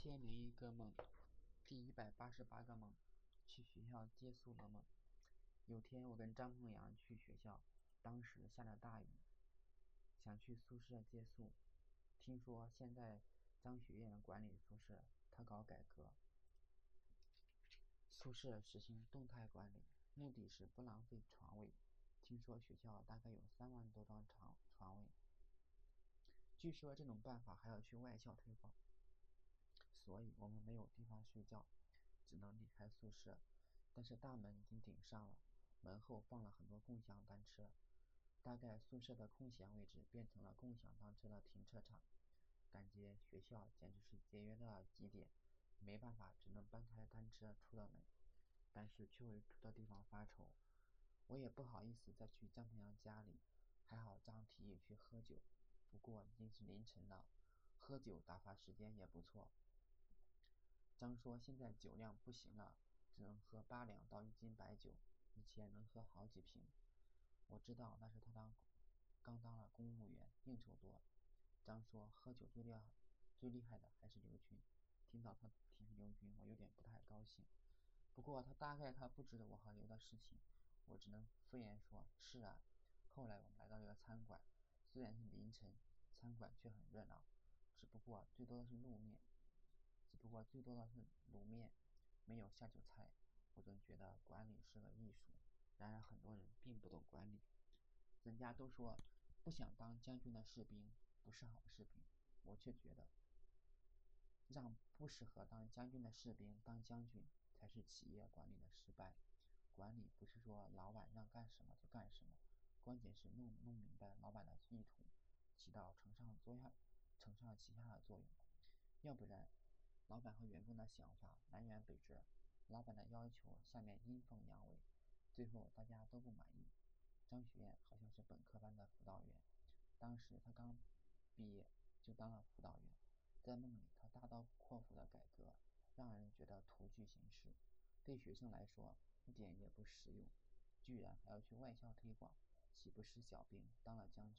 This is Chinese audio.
千零一个梦，第一百八十八个梦，去学校借宿的梦。有天我跟张梦阳去学校，当时下着大雨，想去宿舍借宿。听说现在张学院管理宿舍，他搞改革，宿舍实行动态管理，目的是不浪费床位。听说学校大概有三万多张床床位，据说这种办法还要去外校推广。所以我们没有地方睡觉，只能离开宿舍。但是大门已经顶上了，门后放了很多共享单车，大概宿舍的空闲位置变成了共享单车的停车场。感觉学校简直是节约到了极点，没办法，只能搬开单车出了门。但是却为住的地方发愁，我也不好意思再去张平阳家里。还好张提议去喝酒，不过已经是凌晨了，喝酒打发时间也不错。张说：“现在酒量不行了，只能喝八两到一斤白酒，以前能喝好几瓶。”我知道那是他当刚当了公务员，应酬多。张说：“喝酒最厉害、最厉害的还是刘军。”听到他提起刘军，我有点不太高兴。不过他大概他不知道我和刘的事情，我只能敷衍说：“是啊。”后来我们来到一个餐馆，虽然是凌晨，餐馆却很热闹，只不过最多的是路面。我最多的是卤面，没有下酒菜。我总觉得管理是个艺术，然而很多人并不懂管理。人家都说不想当将军的士兵不是好士兵，我却觉得让不适合当将军的士兵当将军才是企业管理的失败。管理不是说老板让干什么就干什么，关键是弄弄明白老板的意图，起到承上作下、承上启下的作用，要不然。老板和员工的想法南辕北辙，老板的要求下面阴奉阳违，最后大家都不满意。张学院好像是本科班的辅导员，当时他刚毕业就当了辅导员，在梦里他大刀阔斧的改革，让人觉得图具形式，对学生来说一点也不实用，居然还要去外校推广，岂不是小兵当了将军？